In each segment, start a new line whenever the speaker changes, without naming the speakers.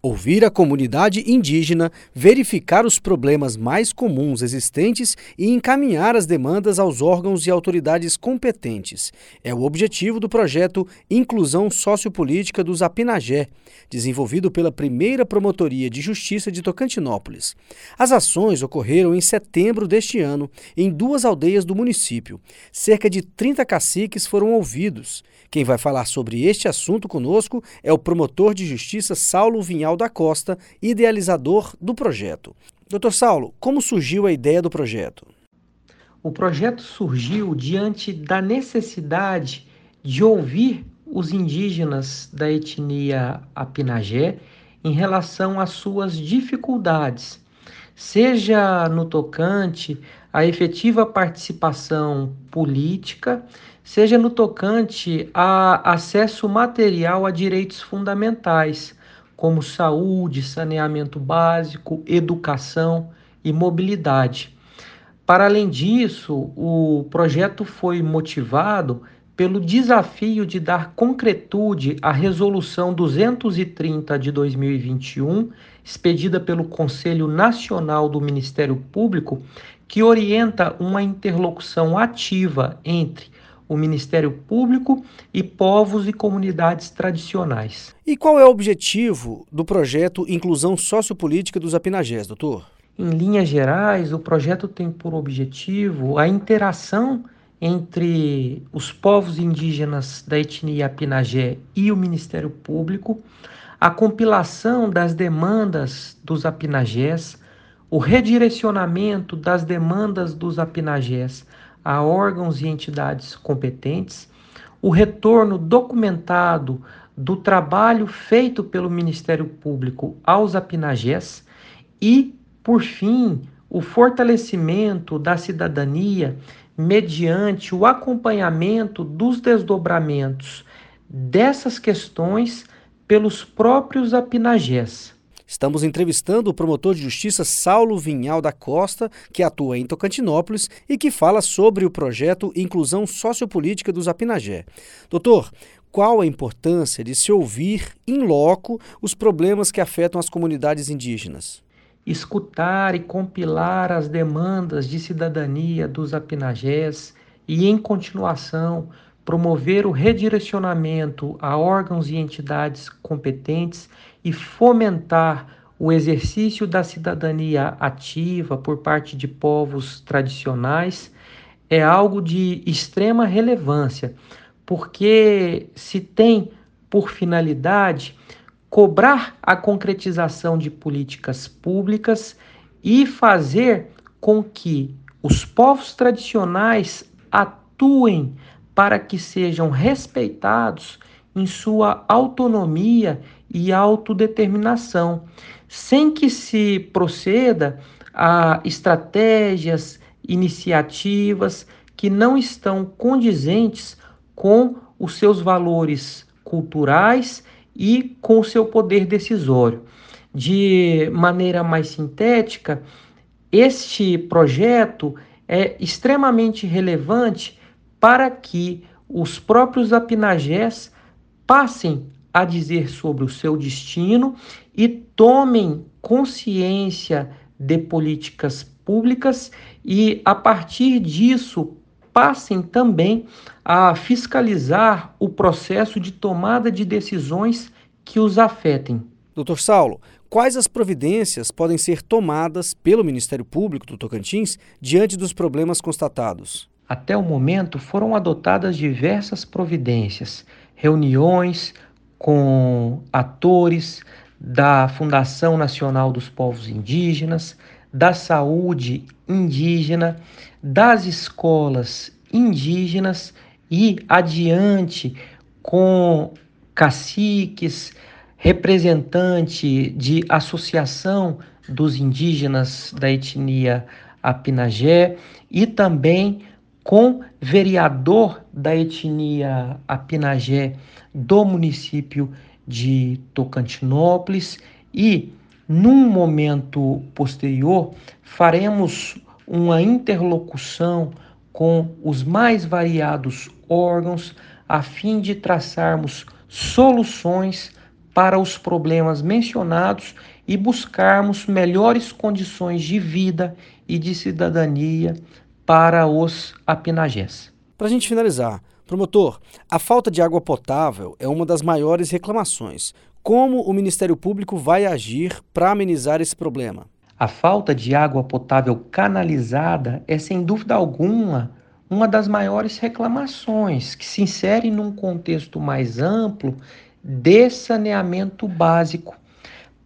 Ouvir a comunidade indígena, verificar os problemas mais comuns existentes e encaminhar as demandas aos órgãos e autoridades competentes. É o objetivo do projeto Inclusão Sociopolítica dos Apinagé, desenvolvido pela primeira Promotoria de Justiça de Tocantinópolis. As ações ocorreram em setembro deste ano em duas aldeias do município. Cerca de 30 caciques foram ouvidos. Quem vai falar sobre este assunto conosco é o promotor de justiça Saulo Vinhal da Costa, idealizador do projeto. Doutor Saulo, como surgiu a ideia do projeto?
O projeto surgiu diante da necessidade de ouvir os indígenas da etnia Apinagé em relação às suas dificuldades, seja no tocante à efetiva participação política, seja no tocante a acesso material a direitos fundamentais, como saúde, saneamento básico, educação e mobilidade. Para além disso, o projeto foi motivado pelo desafio de dar concretude à Resolução 230 de 2021, expedida pelo Conselho Nacional do Ministério Público, que orienta uma interlocução ativa entre o Ministério Público e povos e comunidades tradicionais.
E qual é o objetivo do projeto Inclusão Sociopolítica dos Apinagés, doutor?
Em linhas gerais, o projeto tem por objetivo a interação entre os povos indígenas da etnia Apinagé e o Ministério Público, a compilação das demandas dos Apinagés, o redirecionamento das demandas dos Apinagés a órgãos e entidades competentes, o retorno documentado do trabalho feito pelo Ministério Público aos apinagés e, por fim, o fortalecimento da cidadania mediante o acompanhamento dos desdobramentos dessas questões pelos próprios apinagés.
Estamos entrevistando o promotor de justiça Saulo Vinhal da Costa, que atua em Tocantinópolis e que fala sobre o projeto Inclusão Sociopolítica dos Apinagé. Doutor, qual a importância de se ouvir em loco os problemas que afetam as comunidades indígenas?
Escutar e compilar as demandas de cidadania dos apinagés e, em continuação, promover o redirecionamento a órgãos e entidades competentes e fomentar o exercício da cidadania ativa por parte de povos tradicionais é algo de extrema relevância, porque se tem por finalidade cobrar a concretização de políticas públicas e fazer com que os povos tradicionais atuem para que sejam respeitados em sua autonomia e autodeterminação, sem que se proceda a estratégias, iniciativas que não estão condizentes com os seus valores culturais e com o seu poder decisório. De maneira mais sintética, este projeto é extremamente relevante para que os próprios apinagés passem a dizer sobre o seu destino e tomem consciência de políticas públicas e, a partir disso, passem também a fiscalizar o processo de tomada de decisões que os afetem.
Doutor Saulo, quais as providências podem ser tomadas pelo Ministério Público do Tocantins diante dos problemas constatados?
Até o momento foram adotadas diversas providências, reuniões com atores da Fundação Nacional dos Povos Indígenas, da saúde indígena, das escolas indígenas e adiante com caciques, representante de associação dos indígenas da etnia Apinagé e também com vereador da etnia Apinagé do município de Tocantinópolis e num momento posterior faremos uma interlocução com os mais variados órgãos a fim de traçarmos soluções para os problemas mencionados e buscarmos melhores condições de vida e de cidadania para os apinagés.
Para a gente finalizar, promotor, a falta de água potável é uma das maiores reclamações. Como o Ministério Público vai agir para amenizar esse problema?
A falta de água potável canalizada é, sem dúvida alguma, uma das maiores reclamações que se insere num contexto mais amplo de saneamento básico.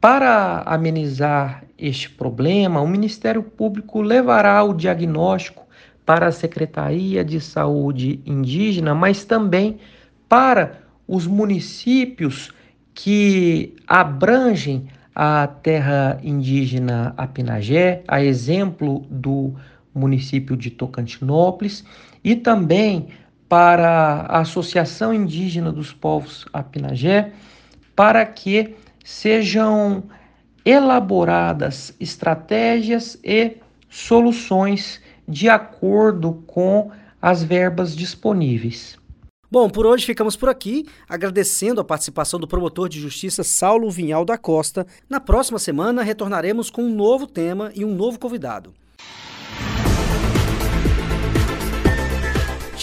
Para amenizar este problema, o Ministério Público levará o diagnóstico para a Secretaria de Saúde Indígena, mas também para os municípios que abrangem a terra indígena Apinagé, a exemplo do município de Tocantinópolis, e também para a Associação Indígena dos Povos Apinagé, para que sejam elaboradas estratégias e soluções de acordo com as verbas disponíveis.
Bom, por hoje ficamos por aqui, agradecendo a participação do promotor de justiça Saulo Vinhal da Costa. Na próxima semana retornaremos com um novo tema e um novo convidado.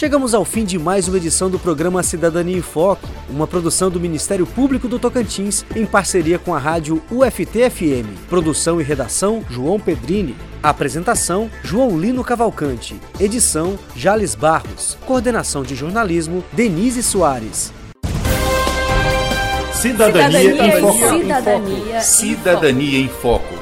Chegamos ao fim de mais uma edição do programa Cidadania em Foco, uma produção do Ministério Público do Tocantins em parceria com a rádio UFT-FM. Produção e redação João Pedrini. Apresentação João Lino Cavalcante. Edição Jales Barros. Coordenação de jornalismo Denise Soares.
Cidadania, Cidadania em Foco.
Cidadania.
Cidadania em Foco.